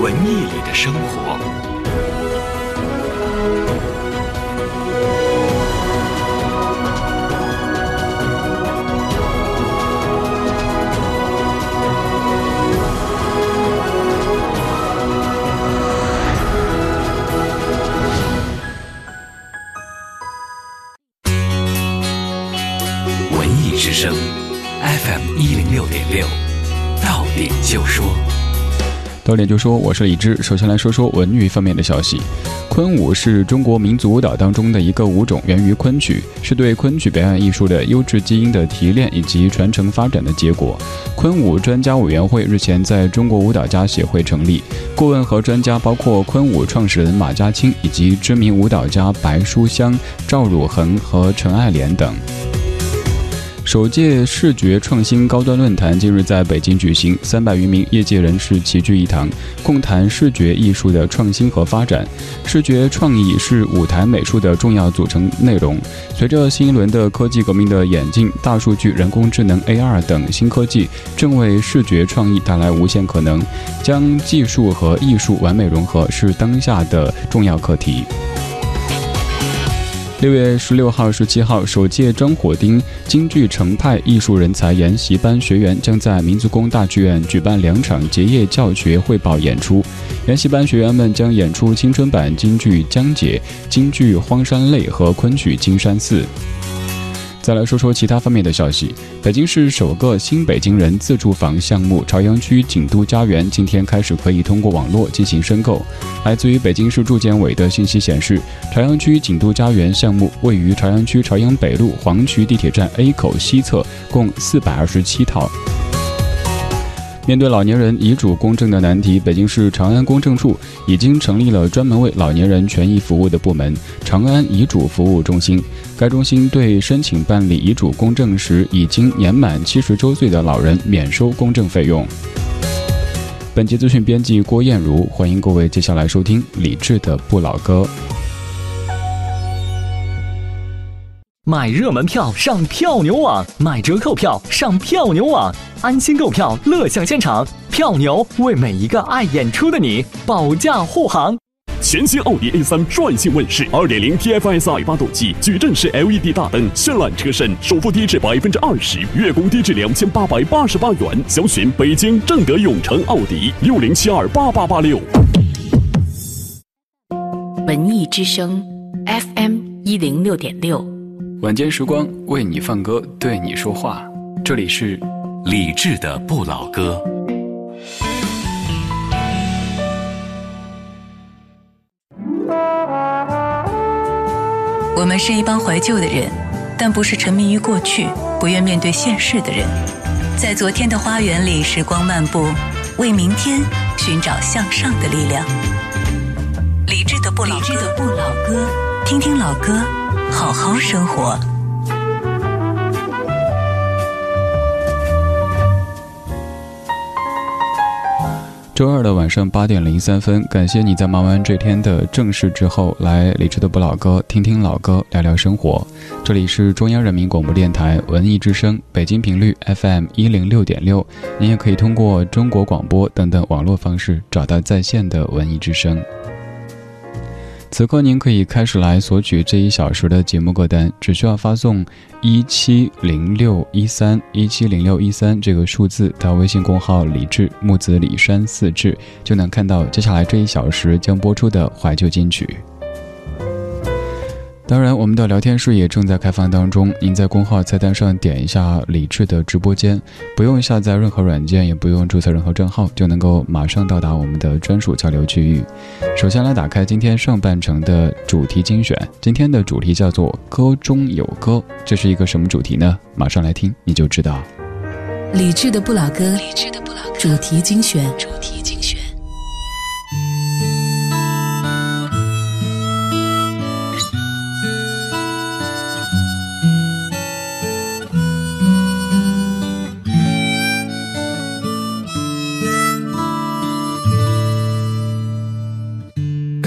文艺里的生活。文艺之声 FM 一零六点六，到点就说，到点就说，我是李志。首先来说说文娱方面的消息。昆舞是中国民族舞蹈当中的一个舞种，源于昆曲，是对昆曲表演艺术的优质基因的提炼以及传承发展的结果。昆舞专家委员会日前在中国舞蹈家协会成立，顾问和专家包括昆舞创始人马家清以及知名舞蹈家白书香、赵汝恒和陈爱莲等。首届视觉创新高端论坛近日在北京举行，三百余名业界人士齐聚一堂，共谈视觉艺术的创新和发展。视觉创意是舞台美术的重要组成内容。随着新一轮的科技革命的演进，大数据、人工智能、AR 等新科技正为视觉创意带来无限可能。将技术和艺术完美融合是当下的重要课题。六月十六号、十七号，首届张火丁京剧程派艺术人才研习班学员将在民族宫大剧院举办两场结业教学汇报演出。研习班学员们将演出青春版京剧《江姐》、京剧《荒山泪》和昆曲《金山寺》。再来说说其他方面的消息。北京市首个新北京人自住房项目朝阳区锦都家园今天开始可以通过网络进行申购。来自于北京市住建委的信息显示，朝阳区锦都家园项目位于朝阳区朝阳北路黄渠地铁站 A 口西侧，共四百二十七套。面对老年人遗嘱公证的难题，北京市长安公证处已经成立了专门为老年人权益服务的部门——长安遗嘱服务中心。该中心对申请办理遗嘱公证时已经年满七十周岁的老人免收公证费用。本节资讯编辑郭艳茹，欢迎各位接下来收听李志的《不老歌》。买热门票上票牛网，买折扣票上票牛网，安心购票，乐享现场。票牛为每一个爱演出的你保驾护航。全新奥迪 A3 率性问世，2.0 TFSI 发动机，矩阵式 LED 大灯，绚烂车身，首付低至百分之二十，月供低至两千八百八十八元。详询北京正德永城奥迪六零七二八八八六。文艺之声，FM 一零六点六。晚间时光为你放歌，对你说话。这里是李志的不老歌。我们是一帮怀旧的人，但不是沉迷于过去、不愿面对现实的人。在昨天的花园里，时光漫步，为明天寻找向上的力量。理智的不老歌，听听老歌。好好生活。周二的晚上八点零三分，感谢你在忙完这天的正事之后，来李智的不老歌，听听老歌，聊聊生活。这里是中央人民广播电台文艺之声，北京频率 FM 一零六点六。你也可以通过中国广播等等网络方式找到在线的文艺之声。此刻您可以开始来索取这一小时的节目歌单，只需要发送一七零六一三一七零六一三这个数字到微信公号“李志木子李山四志”，就能看到接下来这一小时将播出的怀旧金曲。当然，我们的聊天室也正在开放当中。您在公号菜单上点一下李智的直播间，不用下载任何软件，也不用注册任何账号，就能够马上到达我们的专属交流区域。首先来打开今天上半程的主题精选，今天的主题叫做“歌中有歌”，这是一个什么主题呢？马上来听你就知道。李智的不老歌，李志的不老歌主题精选。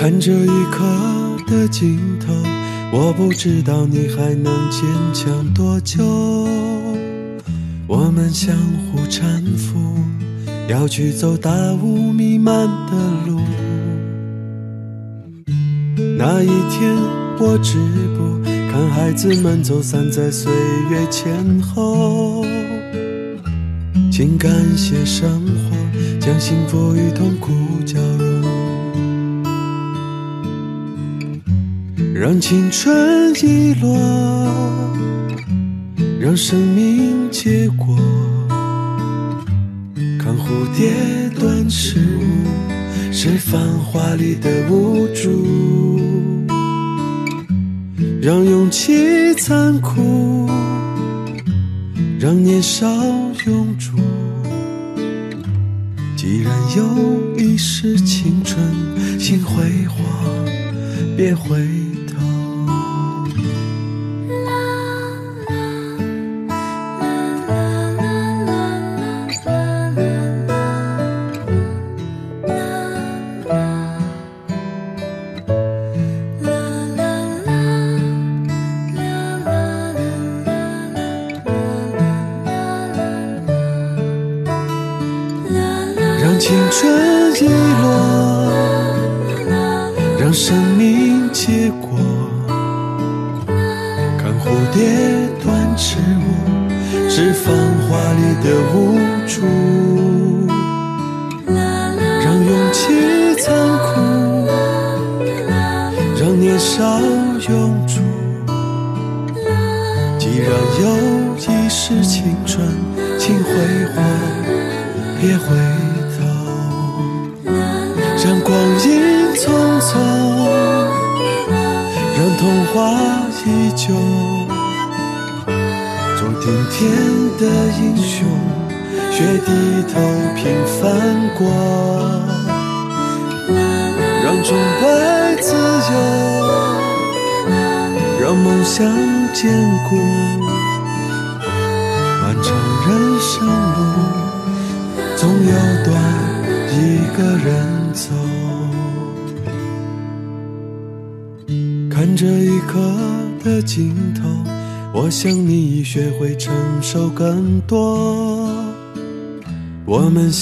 看这一刻的尽头，我不知道你还能坚强多久。我们相互搀扶，要去走大雾弥漫的路。那一天，我直播看孩子们走散在岁月前后，请感谢生活将幸福与痛苦交让青春遗落，让生命结果。看蝴蝶断翅舞，是繁华里的无助。让勇气残酷，让年少永驻。既然有一世青春，请辉煌，别回。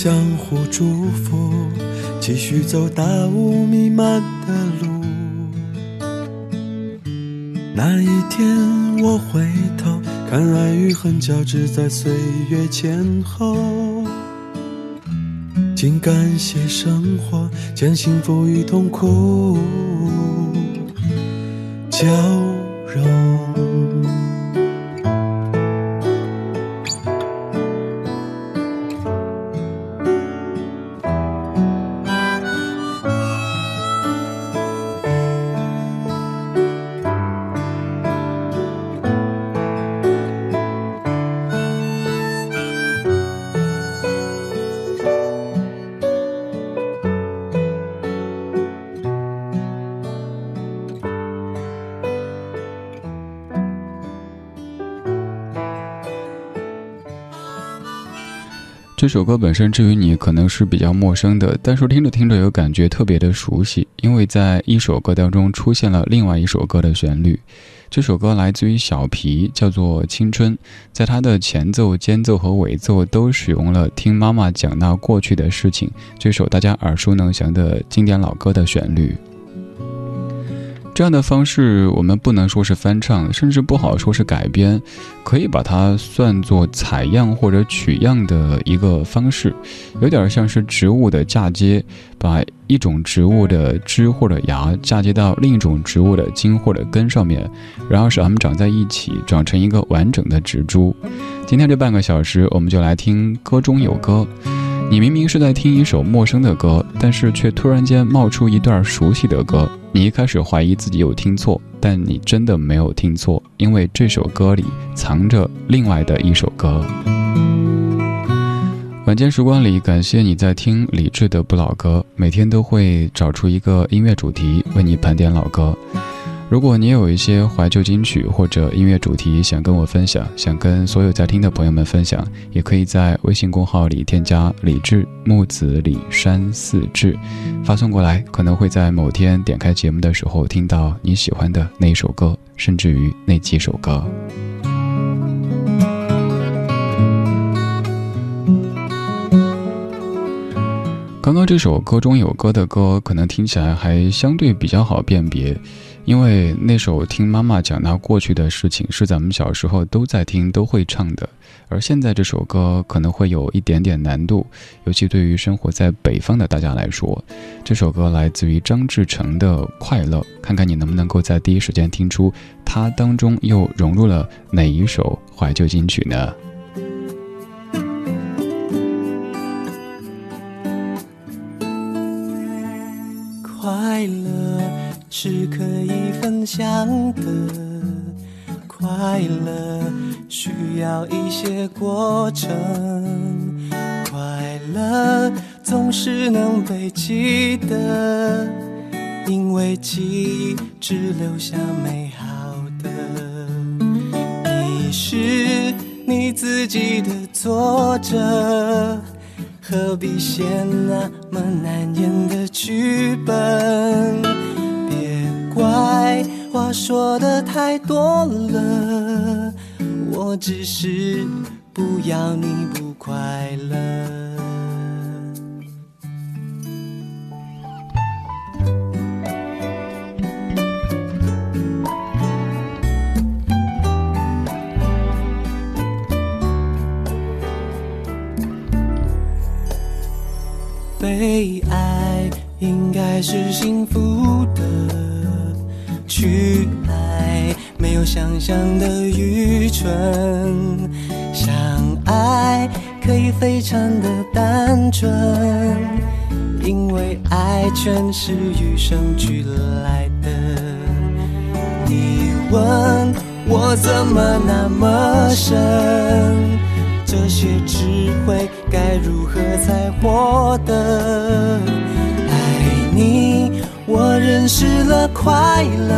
相互祝福，继续走大雾弥漫的路。那一天我回头看，爱与恨交织在岁月前后。请感谢生活，将幸福与痛苦。交融。这首歌本身，至于你可能是比较陌生的，但是听着听着又感觉特别的熟悉，因为在一首歌当中出现了另外一首歌的旋律。这首歌来自于小皮，叫做《青春》，在它的前奏、间奏和尾奏都使用了听妈妈讲那过去的事情，这首大家耳熟能详的经典老歌的旋律。这样的方式，我们不能说是翻唱，甚至不好说是改编，可以把它算作采样或者取样的一个方式，有点像是植物的嫁接，把一种植物的枝或者芽嫁接到另一种植物的茎或者根上面，然后使它们长在一起，长成一个完整的植株。今天这半个小时，我们就来听歌中有歌。你明明是在听一首陌生的歌，但是却突然间冒出一段熟悉的歌。你一开始怀疑自己有听错，但你真的没有听错，因为这首歌里藏着另外的一首歌。晚间时光里，感谢你在听李志的不老歌，每天都会找出一个音乐主题为你盘点老歌。如果你有一些怀旧金曲或者音乐主题想跟我分享，想跟所有在听的朋友们分享，也可以在微信公号里添加李志木子李山四志，发送过来，可能会在某天点开节目的时候听到你喜欢的那一首歌，甚至于那几首歌。刚刚这首歌中有歌的歌，可能听起来还相对比较好辨别，因为那首听妈妈讲那过去的事情，是咱们小时候都在听、都会唱的。而现在这首歌可能会有一点点难度，尤其对于生活在北方的大家来说。这首歌来自于张志成的《快乐》，看看你能不能够在第一时间听出它当中又融入了哪一首怀旧金曲呢？快乐是可以分享的，快乐需要一些过程，快乐总是能被记得，因为记忆只留下美好的。你是你自己的作者。何必写那么难演的剧本？怪话说的太多了，我只是不要你不快乐。被爱应该是幸福的，去爱没有想象的愚蠢，相爱可以非常的单纯，因为爱全是与生俱来的。你问我怎么那么深？这些智慧该如何才获得？爱你，我认识了快乐，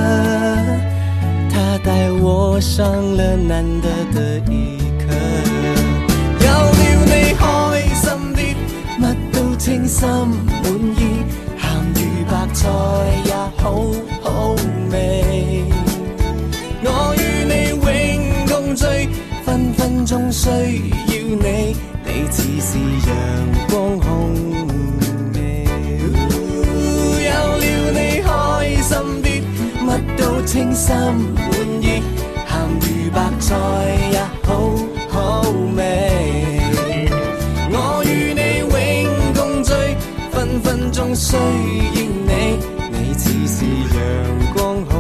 他带我上了难得的一课。有了你开心啲，乜都称心满意，咸鱼白菜也好好味。我与你永共聚。分分钟需要你，你似是阳光空乜都称心满意，咸鱼白菜也好好味。我与你永共聚，分分钟需要你，你似是阳光空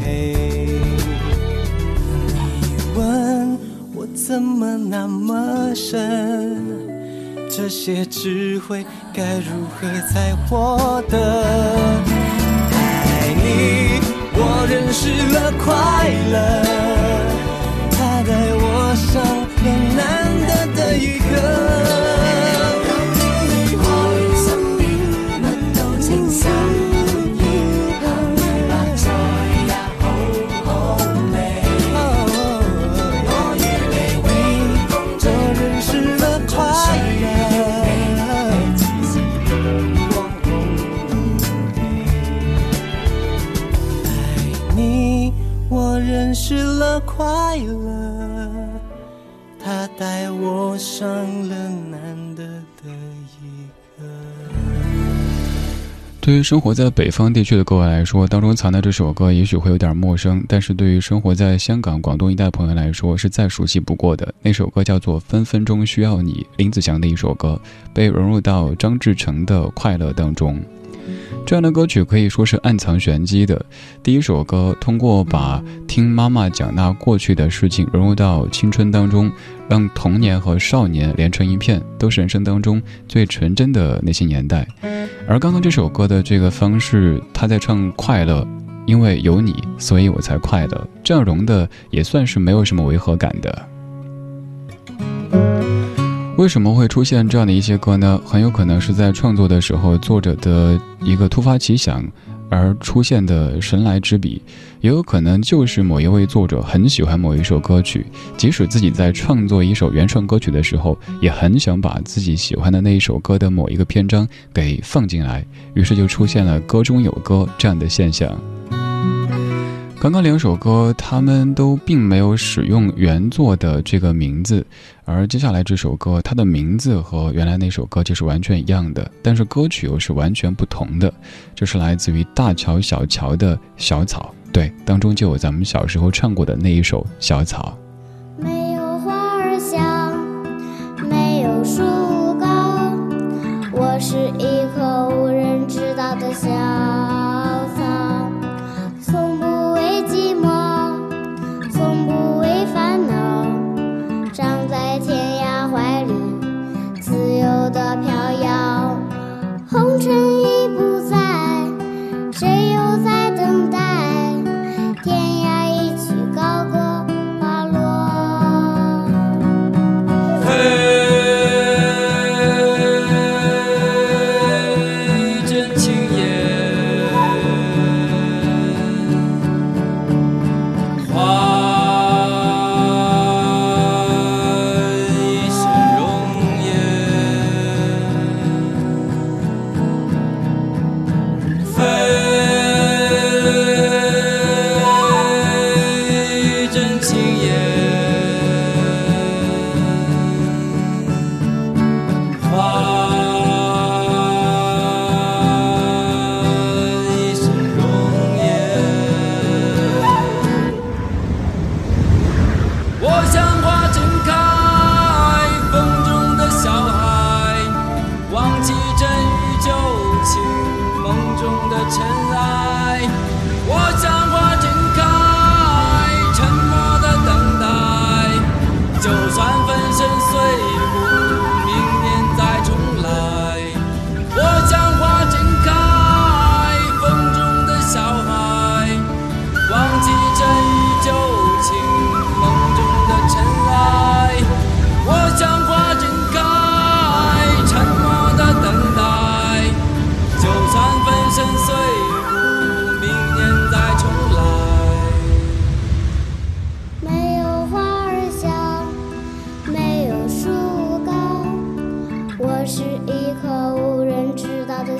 气。你问我。怎么那么深？这些智慧该如何才获得？爱你，认识了快乐，它带我上了难得的一课。对于生活在北方地区的各位来说，当中藏的这首歌也许会有点陌生，但是对于生活在香港、广东一带朋友来说，是再熟悉不过的。那首歌叫做《分分钟需要你》，林子祥的一首歌，被融入到张志成的《快乐》当中。这样的歌曲可以说是暗藏玄机的。第一首歌通过把听妈妈讲那过去的事情融入到青春当中，让童年和少年连成一片，都是人生当中最纯真的那些年代。而刚刚这首歌的这个方式，他在唱快乐，因为有你，所以我才快乐。这样融的也算是没有什么违和感的。为什么会出现这样的一些歌呢？很有可能是在创作的时候，作者的一个突发奇想而出现的神来之笔，也有可能就是某一位作者很喜欢某一首歌曲，即使自己在创作一首原创歌曲的时候，也很想把自己喜欢的那一首歌的某一个篇章给放进来，于是就出现了歌中有歌这样的现象。刚刚两首歌，他们都并没有使用原作的这个名字，而接下来这首歌，它的名字和原来那首歌就是完全一样的，但是歌曲又是完全不同的。这是来自于大乔小乔的小草，对，当中就有咱们小时候唱过的那一首小草。没有花儿香，没有树高，我是一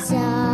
家。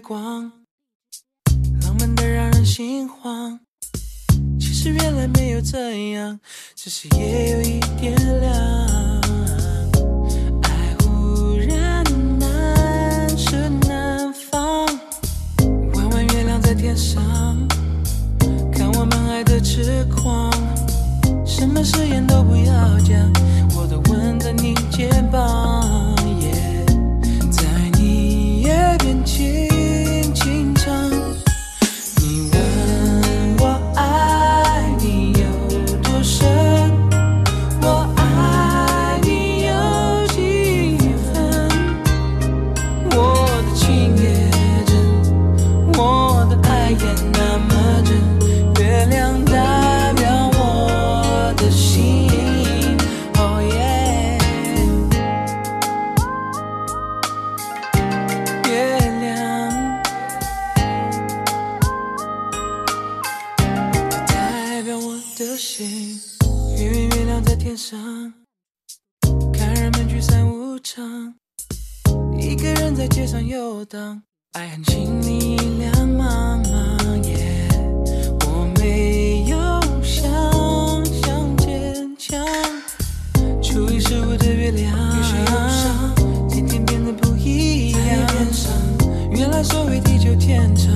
光，浪漫的让人心慌。其实原来没有这样，只是夜有一点凉。爱忽然难舍难放，弯弯月亮在天上，看我们爱的痴狂。什么誓言都不要讲，我都吻在你肩膀，在你耳边轻。游荡，爱恨情迷两茫茫。耶，我没有想象坚强，初一十五的月亮，于是忧伤，天天变得不一样。原来所谓地久天长，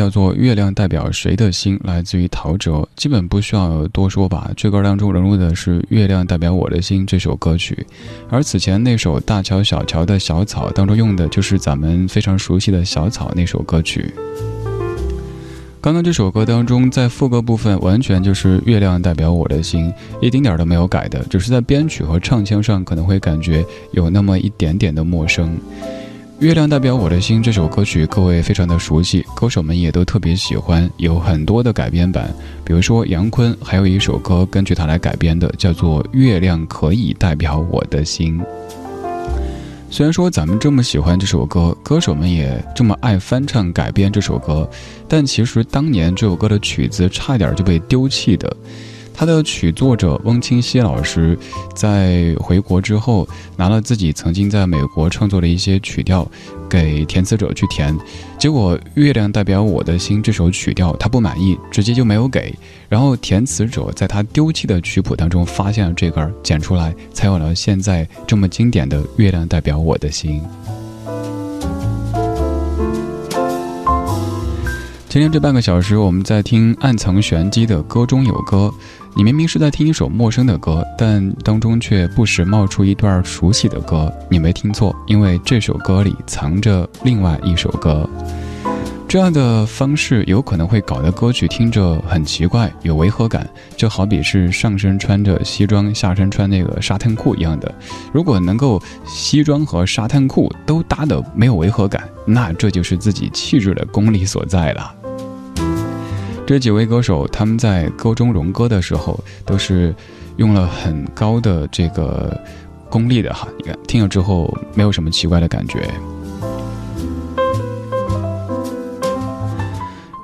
叫做《月亮代表谁的心》，来自于陶喆，基本不需要多说吧。这歌当中融入的是《月亮代表我的心》这首歌曲，而此前那首《大桥小桥的小草》当中用的就是咱们非常熟悉的小草那首歌曲。刚刚这首歌当中，在副歌部分完全就是“月亮代表我的心”，一丁点儿都没有改的，只是在编曲和唱腔上可能会感觉有那么一点点的陌生。《月亮代表我的心》这首歌曲，各位非常的熟悉，歌手们也都特别喜欢，有很多的改编版。比如说杨坤，还有一首歌根据他来改编的，叫做《月亮可以代表我的心》。虽然说咱们这么喜欢这首歌，歌手们也这么爱翻唱改编这首歌，但其实当年这首歌的曲子差点就被丢弃的。他的曲作者翁清溪老师在回国之后，拿了自己曾经在美国创作的一些曲调，给填词者去填，结果《月亮代表我的心》这首曲调他不满意，直接就没有给。然后填词者在他丢弃的曲谱当中发现了这根，剪出来，才有了现在这么经典的《月亮代表我的心》。今天这半个小时，我们在听暗藏玄机的歌中有歌。你明明是在听一首陌生的歌，但当中却不时冒出一段熟悉的歌。你没听错，因为这首歌里藏着另外一首歌。这样的方式有可能会搞得歌曲听着很奇怪，有违和感，就好比是上身穿着西装，下身穿那个沙滩裤一样的。如果能够西装和沙滩裤都搭得没有违和感，那这就是自己气质的功力所在了。这几位歌手，他们在歌中融歌的时候，都是用了很高的这个功力的哈。你看，听了之后没有什么奇怪的感觉。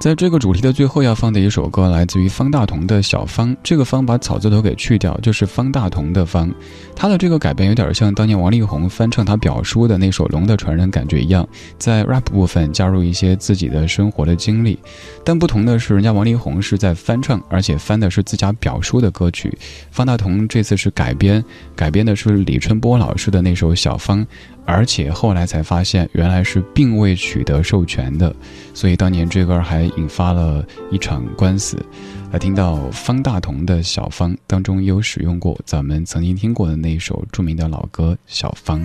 在这个主题的最后要放的一首歌，来自于方大同的《小方》。这个“方”把草字头给去掉，就是方大同的“方”。他的这个改编有点像当年王力宏翻唱他表叔的那首《龙的传人》感觉一样，在 rap 部分加入一些自己的生活的经历。但不同的是，人家王力宏是在翻唱，而且翻的是自家表叔的歌曲。方大同这次是改编，改编的是李春波老师的那首《小方》。而且后来才发现，原来是并未取得授权的，所以当年这歌还引发了一场官司。来听到方大同的《小芳》当中也有使用过咱们曾经听过的那一首著名的老歌《小芳》。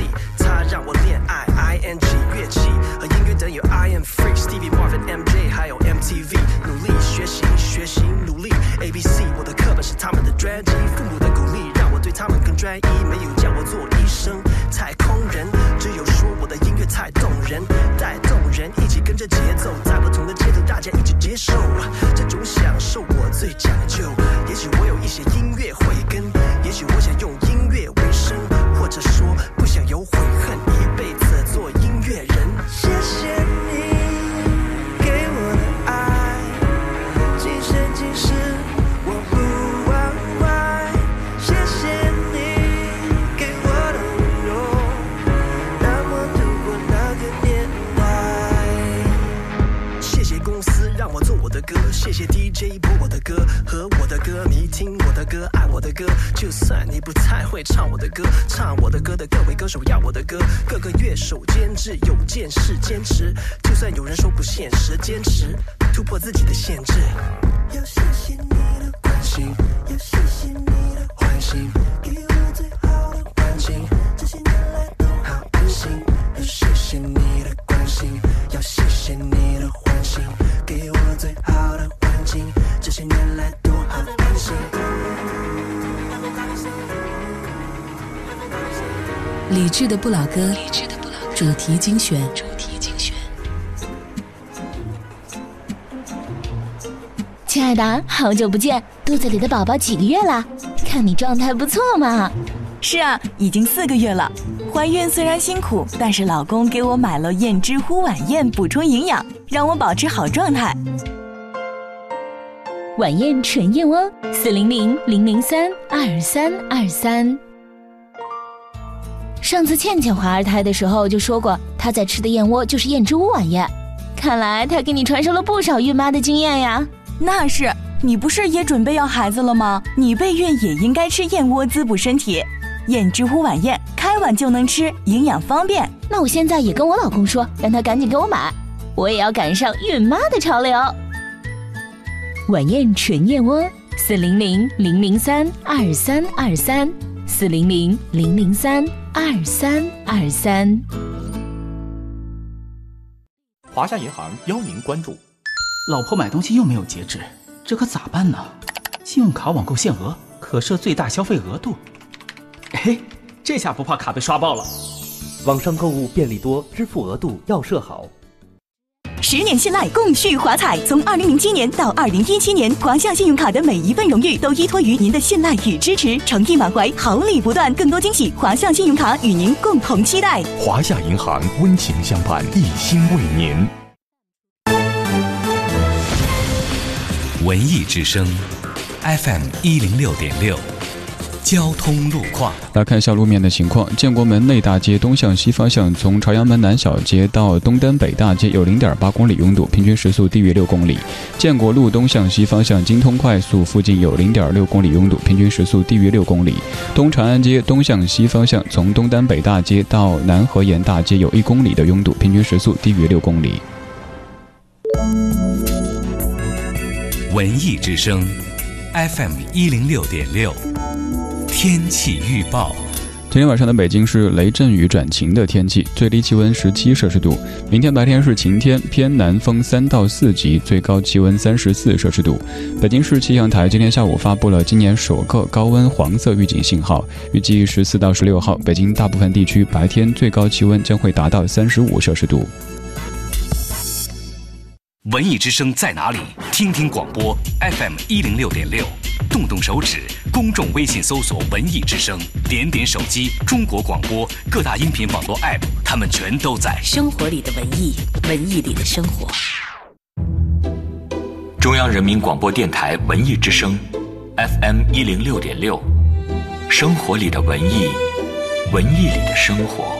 C，它让我恋爱 I N G 乐器和音乐等有 I am free Stevie Marvin M J 还有 M T V，努力学习学习努力 A B C，我的课本是他们的专辑，父母的鼓励让我对他们更专一，没有叫我做医生太空人，只有说我的音乐太动人，带动人一起跟着节奏，在不同的街头大家一起接受这种享受，我最讲究。也许我有一些音乐慧根，也许我想用音乐为，或者说不想有悔恨，一辈子做音乐人。谢谢你给我的爱，今生今世我不忘怀。谢谢你给我的温柔，让我度过那个年代。谢谢公司让我做我的歌，谢谢 DJ 播我的歌和你听我的歌，爱我的歌。就算你不太会唱我的歌，唱我的歌的各位歌手要我的歌，各个乐手监制有件事坚持，就算有人说不现实，坚持突破自己的限制。要谢谢你的关心，要谢谢你的关心，给我最好的环境，这些年来都好安心。要谢谢你的关心，理智的不老歌，主题精选。主题精选亲爱的，好久不见，肚子里的宝宝几个月了？看你状态不错嘛。是啊，已经四个月了。怀孕虽然辛苦，但是老公给我买了燕之乎晚宴补充营养，让我保持好状态。晚宴纯燕窝，四零零零零三二三二三。上次倩倩怀二胎的时候就说过，她在吃的燕窝就是燕之屋晚宴。看来她给你传授了不少孕妈的经验呀。那是，你不是也准备要孩子了吗？你备孕也应该吃燕窝滋补身体。燕之屋晚宴开碗就能吃，营养方便。那我现在也跟我老公说，让他赶紧给我买，我也要赶上孕妈的潮流。晚宴纯燕窝，四零零零零三二三二三，四零零零零三二三二三。华夏银行邀您关注。老婆买东西又没有节制，这可咋办呢？信用卡网购限额可设最大消费额度。哎，这下不怕卡被刷爆了。网上购物便利多，支付额度要设好。十年信赖，共续华彩。从二零零七年到二零一七年，华夏信用卡的每一份荣誉都依托于您的信赖与支持，诚意满怀，好礼不断，更多惊喜，华夏信用卡与您共同期待。华夏银行温情相伴，一心为您。文艺之声，FM 一零六点六。交通路况，来看一下路面的情况。建国门内大街东向西方向，从朝阳门南小街到东单北大街有零点八公里拥堵，平均时速低于六公里。建国路东向西方向，京通快速附近有零点六公里拥堵，平均时速低于六公里。东长安街东向西方向，从东单北大街到南河沿大街有一公里的拥堵，平均时速低于六公里。文艺之声，FM 一零六点六。天气预报，今天晚上的北京是雷阵雨转晴的天气，最低气温十七摄氏度。明天白天是晴天，偏南风三到四级，最高气温三十四摄氏度。北京市气象台今天下午发布了今年首个高温黄色预警信号，预计十四到十六号，北京大部分地区白天最高气温将会达到三十五摄氏度。文艺之声在哪里？听听广播 FM 一零六点六。动动手指，公众微信搜索“文艺之声”，点点手机，中国广播各大音频网络 App，他们全都在。生活里的文艺，文艺里的生活。中央人民广播电台文艺之声，FM 一零六点六，生活里的文艺，文艺里的生活。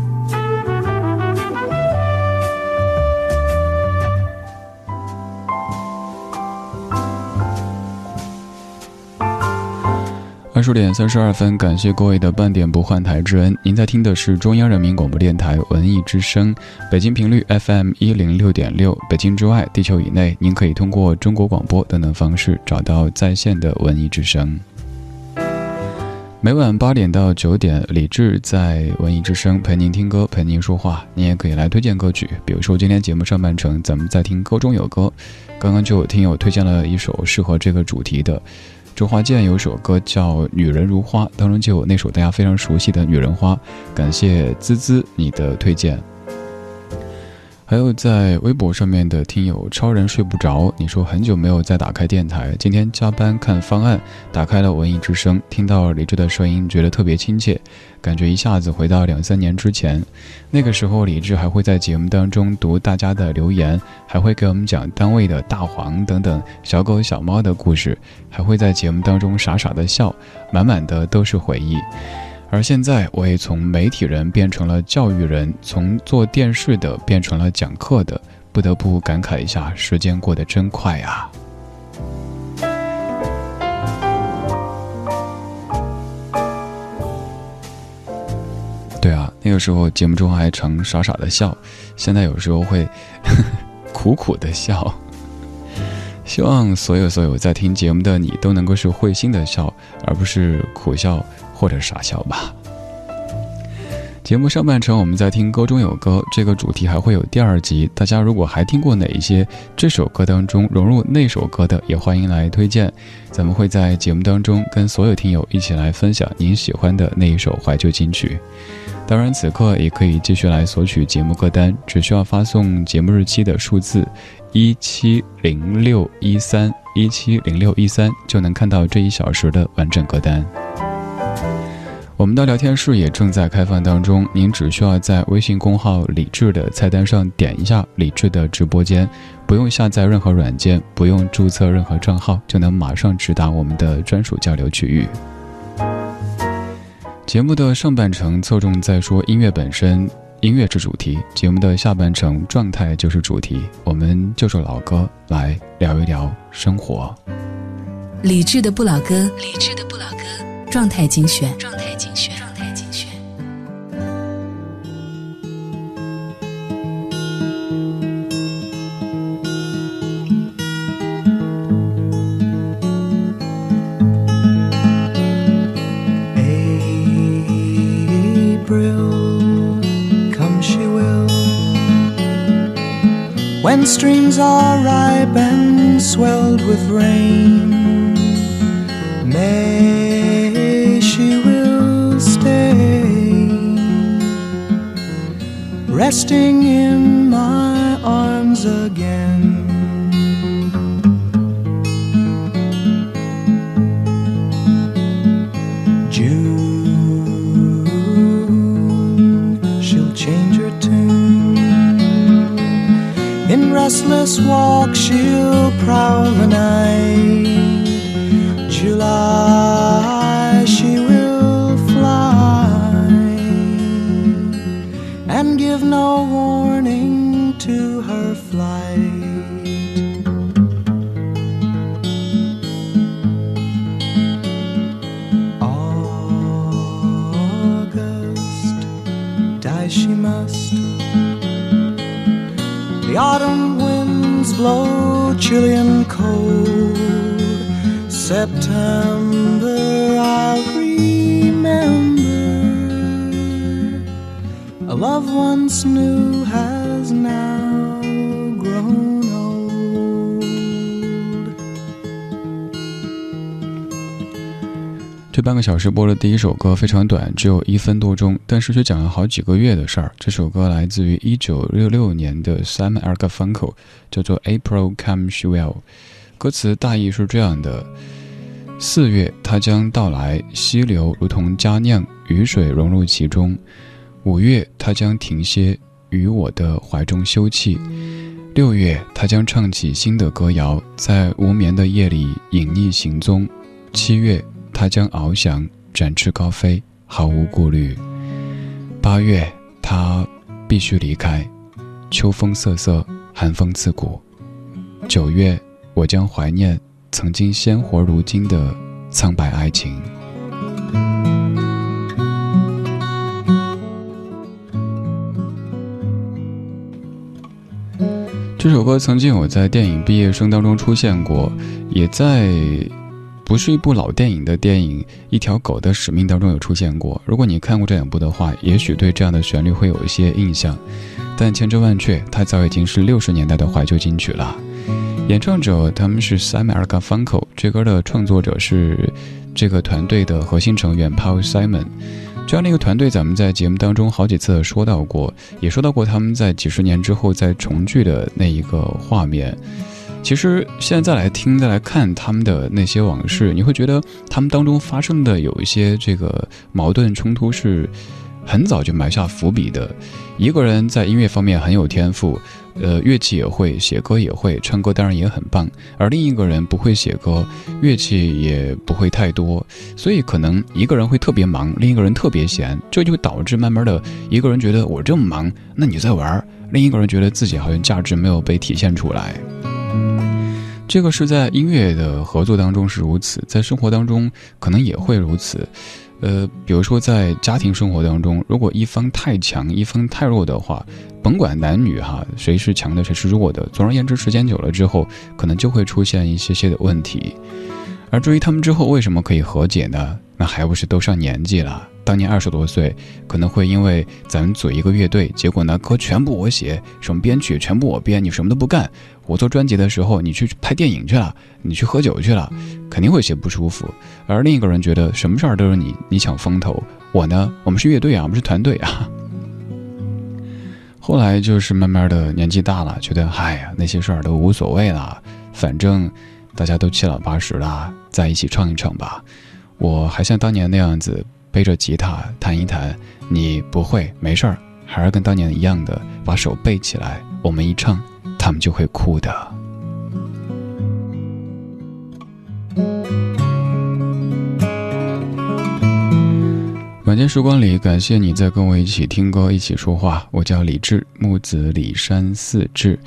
二十点三十二分，感谢各位的半点不换台之恩。您在听的是中央人民广播电台文艺之声，北京频率 FM 一零六点六。北京之外，地球以内，您可以通过中国广播等等方式找到在线的文艺之声。每晚八点到九点，李志在文艺之声陪您听歌，陪您说话。您也可以来推荐歌曲，比如说今天节目上半程咱们在听歌中有歌，刚刚就有听友推荐了一首适合这个主题的。周华健有首歌叫《女人如花》，当中就有那首大家非常熟悉的《女人花》。感谢滋滋你的推荐。还有在微博上面的听友超人睡不着，你说很久没有再打开电台，今天加班看方案，打开了文艺之声，听到李志的声音，觉得特别亲切，感觉一下子回到两三年之前。那个时候，李志还会在节目当中读大家的留言，还会给我们讲单位的大黄等等小狗小猫的故事，还会在节目当中傻傻的笑，满满的都是回忆。而现在，我也从媒体人变成了教育人，从做电视的变成了讲课的，不得不感慨一下，时间过得真快啊！对啊，那个时候节目中还常傻傻的笑，现在有时候会 苦苦的笑。希望所有所有在听节目的你都能够是会心的笑，而不是苦笑。或者傻笑吧。节目上半程我们在听歌中有歌这个主题还会有第二集，大家如果还听过哪一些这首歌当中融入那首歌的，也欢迎来推荐。咱们会在节目当中跟所有听友一起来分享您喜欢的那一首怀旧金曲。当然，此刻也可以继续来索取节目歌单，只需要发送节目日期的数字一七零六一三一七零六一三，就能看到这一小时的完整歌单。我们的聊天室也正在开放当中，您只需要在微信公号“李智”的菜单上点一下“李智”的直播间，不用下载任何软件，不用注册任何账号，就能马上直达我们的专属交流区域。节目的上半程侧重在说音乐本身，音乐是主题；节目的下半程状态就是主题。我们就着老歌来聊一聊生活。理智的不老歌，理智的不老歌，状态精选。when streams are ripe and swelled with rain. May resting in my arms again. June, she'll change her tune. In restless walk she'll prowl the night. July September I'll remember. A love once new has now grown old. 这半个小时播的第一首歌非常短，只有一分多钟，但是却讲了好几个月的事儿。这首歌来自于一九六六年的 Simon a g a f u n k e l 叫做 April Comes Well。歌词大意是这样的：四月它将到来，溪流如同佳酿，雨水融入其中；五月它将停歇，于我的怀中休憩；六月它将唱起新的歌谣，在无眠的夜里隐匿行踪；七月。它将翱翔，展翅高飞，毫无顾虑。八月，它必须离开，秋风瑟瑟，寒风刺骨。九月，我将怀念曾经鲜活如今的苍白爱情。这首歌曾经有在电影《毕业生》当中出现过，也在。不是一部老电影的电影《一条狗的使命》当中有出现过。如果你看过这两部的话，也许对这样的旋律会有一些印象。但千真万确，它早已经是六十年代的怀旧金曲了。演唱者他们是 Simon Garfunkel，这歌的创作者是这个团队的核心成员 Paul Simon。这样的一个团队，咱们在节目当中好几次说到过，也说到过他们在几十年之后再重聚的那一个画面。其实现在再来听、再来看他们的那些往事，你会觉得他们当中发生的有一些这个矛盾冲突是很早就埋下伏笔的。一个人在音乐方面很有天赋，呃，乐器也会，写歌也会，唱歌当然也很棒；而另一个人不会写歌，乐器也不会太多，所以可能一个人会特别忙，另一个人特别闲，这就导致慢慢的一个人觉得我这么忙，那你在玩儿；另一个人觉得自己好像价值没有被体现出来。这个是在音乐的合作当中是如此，在生活当中可能也会如此。呃，比如说在家庭生活当中，如果一方太强，一方太弱的话，甭管男女哈，谁是强的，谁是弱的，总而言之，时间久了之后，可能就会出现一些些的问题。而至于他们之后为什么可以和解呢？那还不是都上年纪了。当年二十多岁，可能会因为咱们组一个乐队，结果呢歌全部我写，什么编曲全部我编，你什么都不干。我做专辑的时候，你去拍电影去了，你去喝酒去了，肯定会有些不舒服。而另一个人觉得什么事儿都是你你抢风头，我呢，我们是乐队啊，我们是团队啊。后来就是慢慢的年纪大了，觉得哎呀那些事儿都无所谓了，反正大家都七老八十了，在一起唱一唱吧。我还像当年那样子。背着吉他弹一弹，你不会没事儿，还是跟当年一样的把手背起来。我们一唱，他们就会哭的。晚间时光里，感谢你在跟我一起听歌，一起说话。我叫李志，木子李山四志。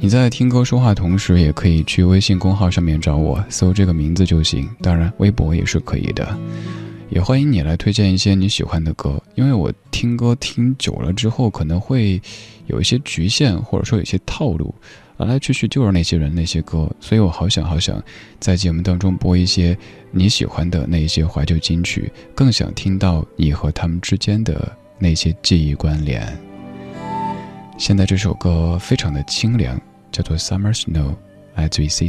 你在听歌说话同时，也可以去微信公号上面找我，搜这个名字就行。当然，微博也是可以的。也欢迎你来推荐一些你喜欢的歌，因为我听歌听久了之后，可能会有一些局限，或者说有些套路，来来去去就是那些人那些歌，所以我好想好想在节目当中播一些你喜欢的那些怀旧金曲，更想听到你和他们之间的那些记忆关联。现在这首歌非常的清凉，叫做《Summer Snow》，来自于 c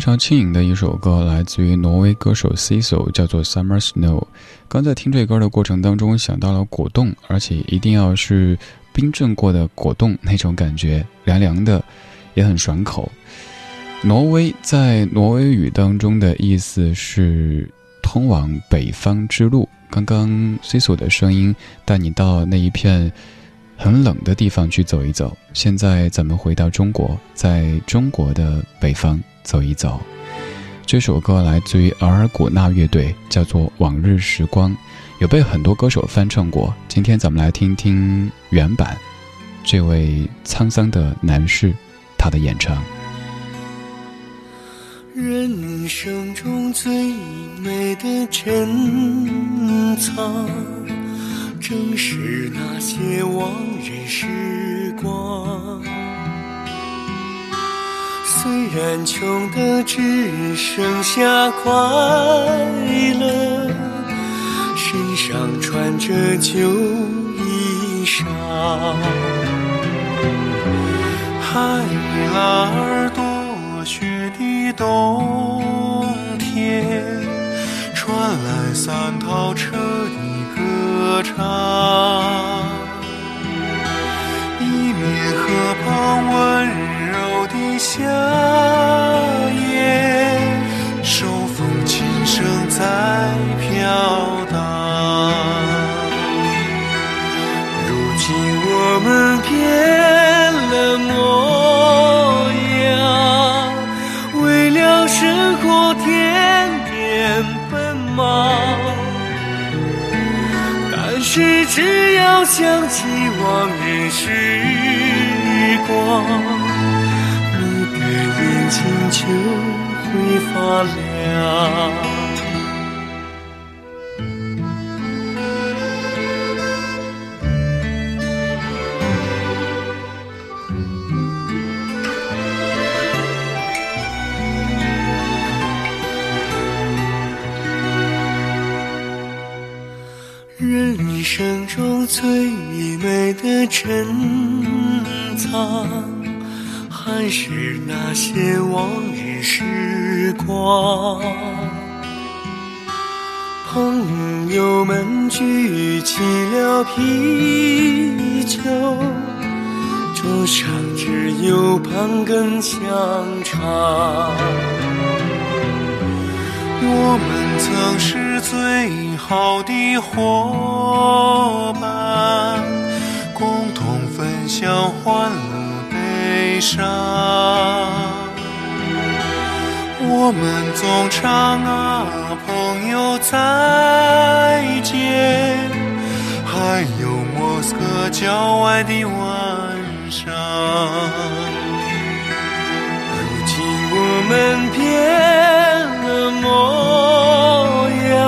非常轻盈的一首歌，来自于挪威歌手 Cecil，叫做《Summer Snow》。刚在听这歌的过程当中，想到了果冻，而且一定要是冰镇过的果冻，那种感觉凉凉的，也很爽口。挪威在挪威语当中的意思是通往北方之路。刚刚 Cecil 的声音带你到那一片很冷的地方去走一走。现在咱们回到中国，在中国的北方。走一走，这首歌来自于额尔古纳乐队，叫做《往日时光》，有被很多歌手翻唱过。今天咱们来听听原版，这位沧桑的男士，他的演唱。人生中最美的珍藏，正是那些往日时光。虽然穷的只剩下快乐，身上穿着旧衣裳，哈拉尔多雪的冬天，传来三套车的歌唱。亮。人生中最美的珍藏，还是那些往光。朋友们举起了啤酒，桌上只有半根香肠。我们曾是最好的伙伴，共同分享欢乐悲伤。我们总唱啊，朋友再见，还有莫斯科郊外的晚上。如今我们变了模样，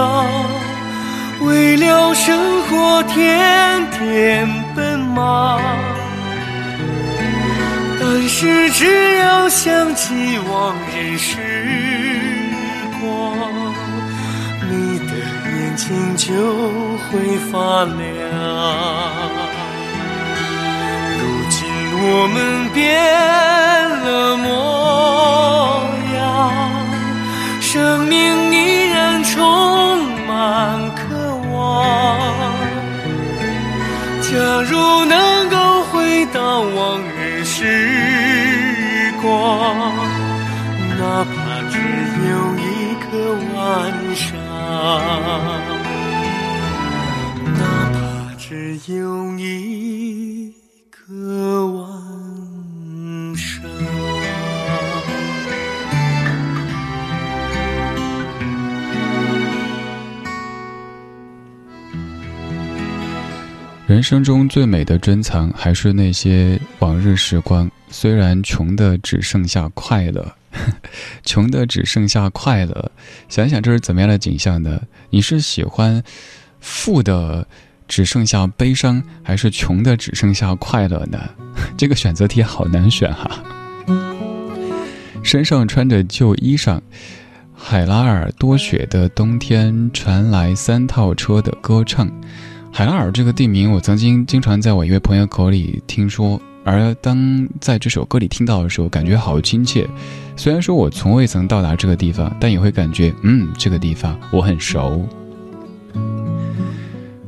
为了生活天天奔忙。但是只要想起往日时光，你的眼睛就会发亮。如今我们变了模样，生命依然充满渴望。假如能够回到往日时光，哪怕只有一个晚上，哪怕只有一个人生中最美的珍藏，还是那些往日时光。虽然穷的只剩下快乐，穷的只剩下快乐。想想这是怎么样的景象呢？你是喜欢富的只剩下悲伤，还是穷的只剩下快乐呢？这个选择题好难选哈。身上穿着旧衣裳，海拉尔多雪的冬天传来三套车的歌唱。海拉尔这个地名，我曾经经常在我一位朋友口里听说，而当在这首歌里听到的时候，感觉好亲切。虽然说我从未曾到达这个地方，但也会感觉，嗯，这个地方我很熟。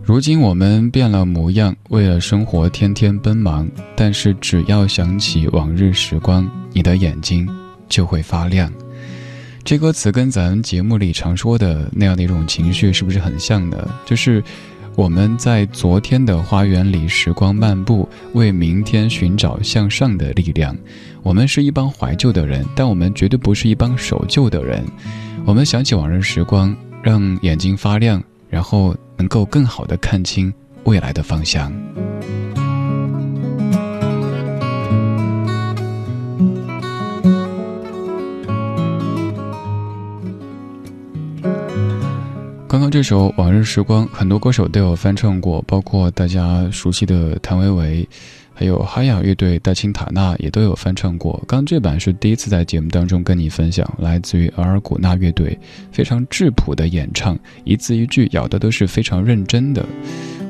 如今我们变了模样，为了生活天天奔忙，但是只要想起往日时光，你的眼睛就会发亮。这歌词跟咱节目里常说的那样的一种情绪，是不是很像的？就是。我们在昨天的花园里时光漫步，为明天寻找向上的力量。我们是一帮怀旧的人，但我们绝对不是一帮守旧的人。我们想起往日时光，让眼睛发亮，然后能够更好的看清未来的方向。刚刚这首《往日时光》，很多歌手都有翻唱过，包括大家熟悉的谭维维，还有哈雅乐队、戴青塔纳也都有翻唱过。刚这版是第一次在节目当中跟你分享，来自于额尔古纳乐队，非常质朴的演唱，一字一句咬的都是非常认真的。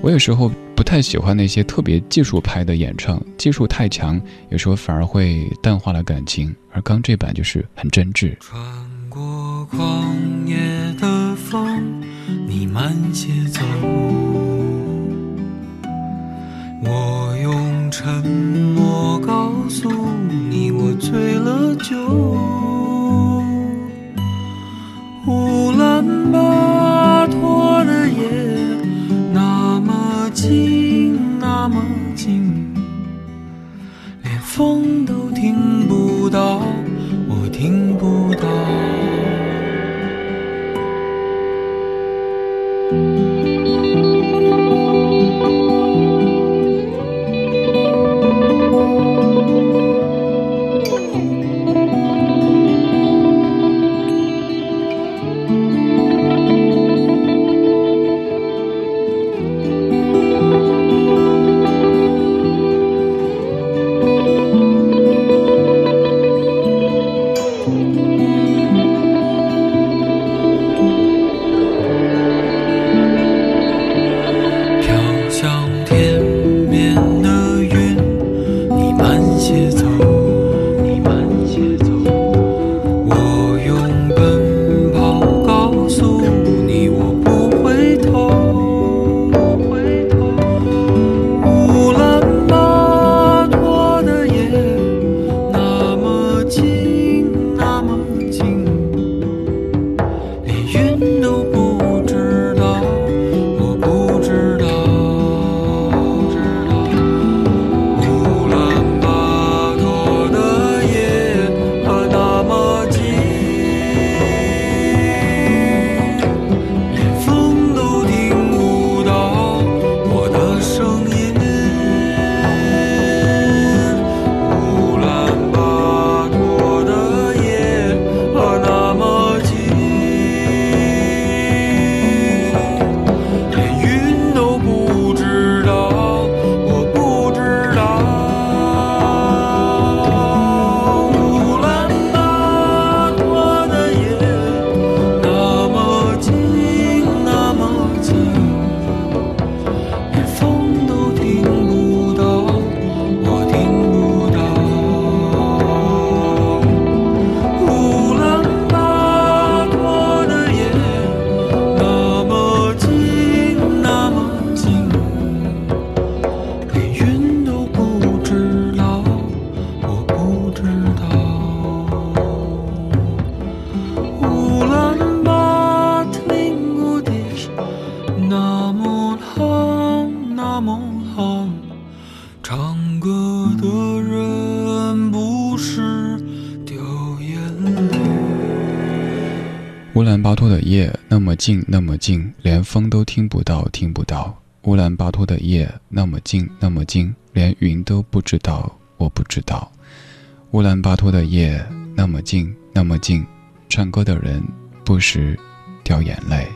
我有时候不太喜欢那些特别技术派的演唱，技术太强，有时候反而会淡化了感情。而刚这版就是很真挚。穿过旷野的，慢些走。我用沉默告诉你，我醉了酒。乌兰巴托的夜那么静，那么静，连风都听不到，我听不到。么静，那么静，连风都听不到，听不到。乌兰巴托的夜那么静，那么静，连云都不知道，我不知道。乌兰巴托的夜那么静，那么静，唱歌的人不时掉眼泪。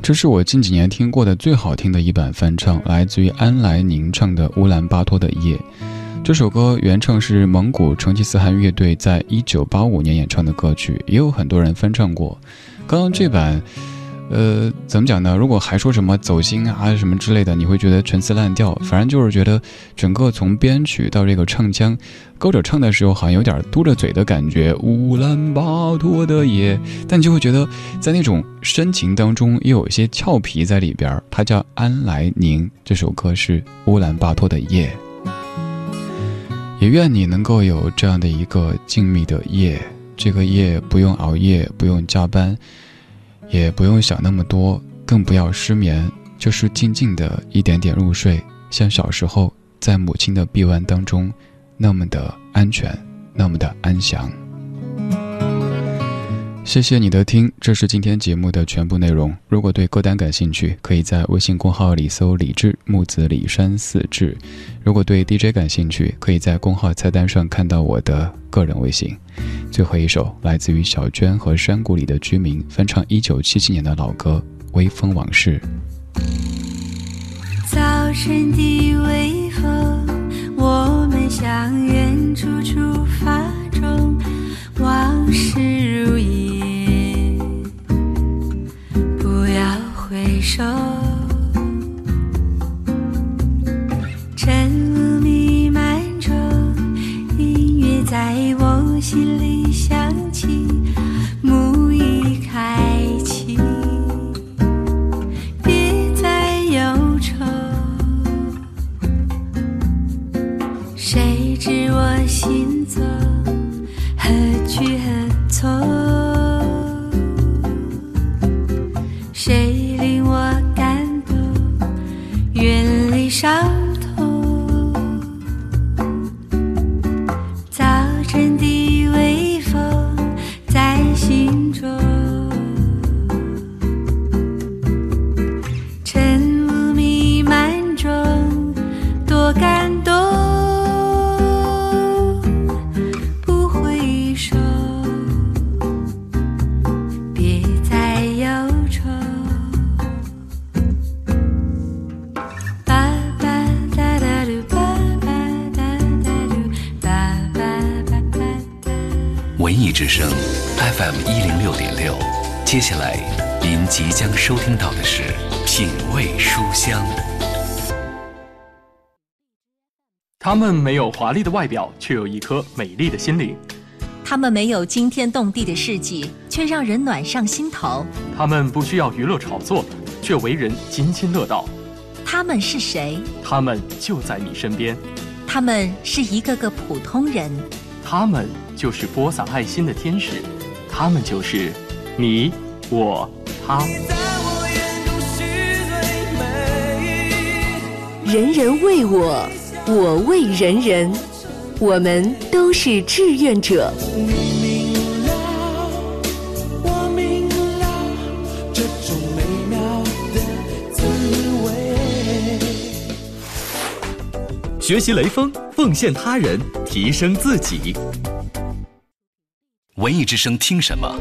这是我近几年听过的最好听的一版翻唱，来自于安来宁唱的《乌兰巴托的夜》。这首歌原唱是蒙古成吉思汗乐队在一九八五年演唱的歌曲，也有很多人翻唱过。刚刚这版，呃，怎么讲呢？如果还说什么走心啊什么之类的，你会觉得陈词滥调。反正就是觉得整个从编曲到这个唱腔，歌者唱的时候好像有点嘟着嘴的感觉。乌兰巴托的夜，但你就会觉得在那种深情当中又有一些俏皮在里边。它叫安来宁，这首歌是乌兰巴托的夜。也愿你能够有这样的一个静谧的夜，这个夜不用熬夜，不用加班，也不用想那么多，更不要失眠，就是静静的一点点入睡，像小时候在母亲的臂弯当中，那么的安全，那么的安详。谢谢你的听，这是今天节目的全部内容。如果对歌单感兴趣，可以在微信公号里搜“李志木子李山四志”。如果对 DJ 感兴趣，可以在公号菜单上看到我的个人微信。最后一首来自于小娟和山谷里的居民翻唱一九七七年的老歌《微风往事》。早晨的微风，我们向远处出发中，往事如烟，不要回首。晨雾弥漫中，音乐在我心里他们没有华丽的外表，却有一颗美丽的心灵；他们没有惊天动地的事迹，却让人暖上心头。他们不需要娱乐炒作，却为人津津乐道。他们是谁？他们就在你身边，他们是一个个普通人。他们就是播撒爱心的天使，他们就是你、我、他。人人为我，我为人人，我们都是志愿者。我明了这种美妙的滋味。学习雷锋，奉献他人，提升自己。文艺之声听什么？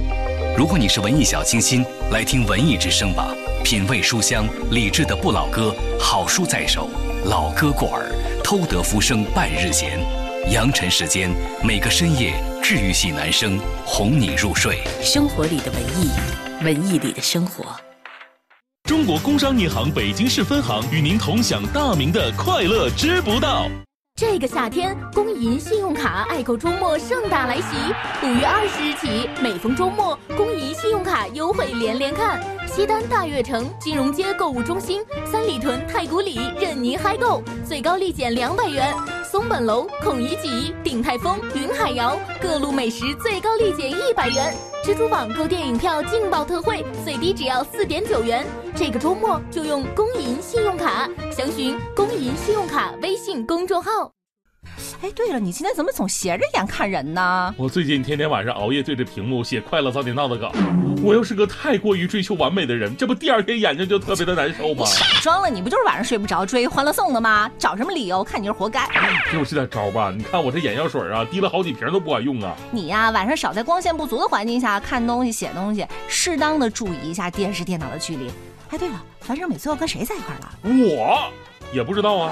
如果你是文艺小清新，来听文艺之声吧。品味书香，理智的不老歌，好书在手，老歌过耳，偷得浮生半日闲。扬尘时间，每个深夜，治愈系男声哄你入睡。生活里的文艺，文艺里的生活。中国工商银行北京市分行与您同享大明的快乐知不道。这个夏天，工银信用卡爱购周末盛大来袭！五月二十日起，每逢周末，工银信用卡优惠连连看。西单大悦城、金融街购物中心、三里屯太古里任您嗨购，最高立减两百元。松本楼、孔乙己、鼎泰丰、云海肴各路美食最高立减一百元。蜘蛛网购电影票劲爆特惠，最低只要四点九元。这个周末就用工银信用卡，详询工银信用卡微信公众号。哎，对了，你今天怎么总斜着眼看人呢？我最近天天晚上熬夜对着屏幕写《快乐早点到》的稿，我又是个太过于追求完美的人，这不第二天眼睛就特别的难受吗？少装了，你不就是晚上睡不着追《欢乐颂》的吗？找什么理由？看你是活该。给我支点招吧！你看我这眼药水啊，滴了好几瓶都不管用啊！你呀，晚上少在光线不足的环境下看东西、写东西，适当的注意一下电视、电脑的距离。哎，对了，樊胜美最后跟谁在一块了？我也不知道啊。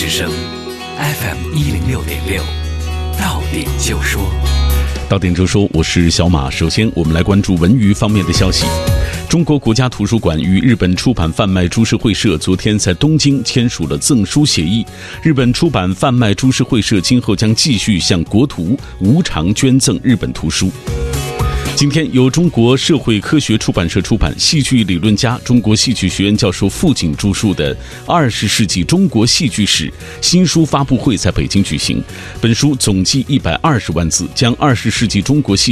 之声 fm 一零六点六到点就说。到点就说我是小马。首先我们来关注文娱方面的消息。中国国家图书馆与日本出版贩卖株式会社昨天在东京签署了赠书协议。日本出版贩卖株式会社今后将继续向国图无偿捐赠日本图书。今天，由中国社会科学出版社出版、戏剧理论家、中国戏剧学院教授傅景著述的《二十世纪中国戏剧史》新书发布会在北京举行。本书总计一百二十万字，将二十世纪中国戏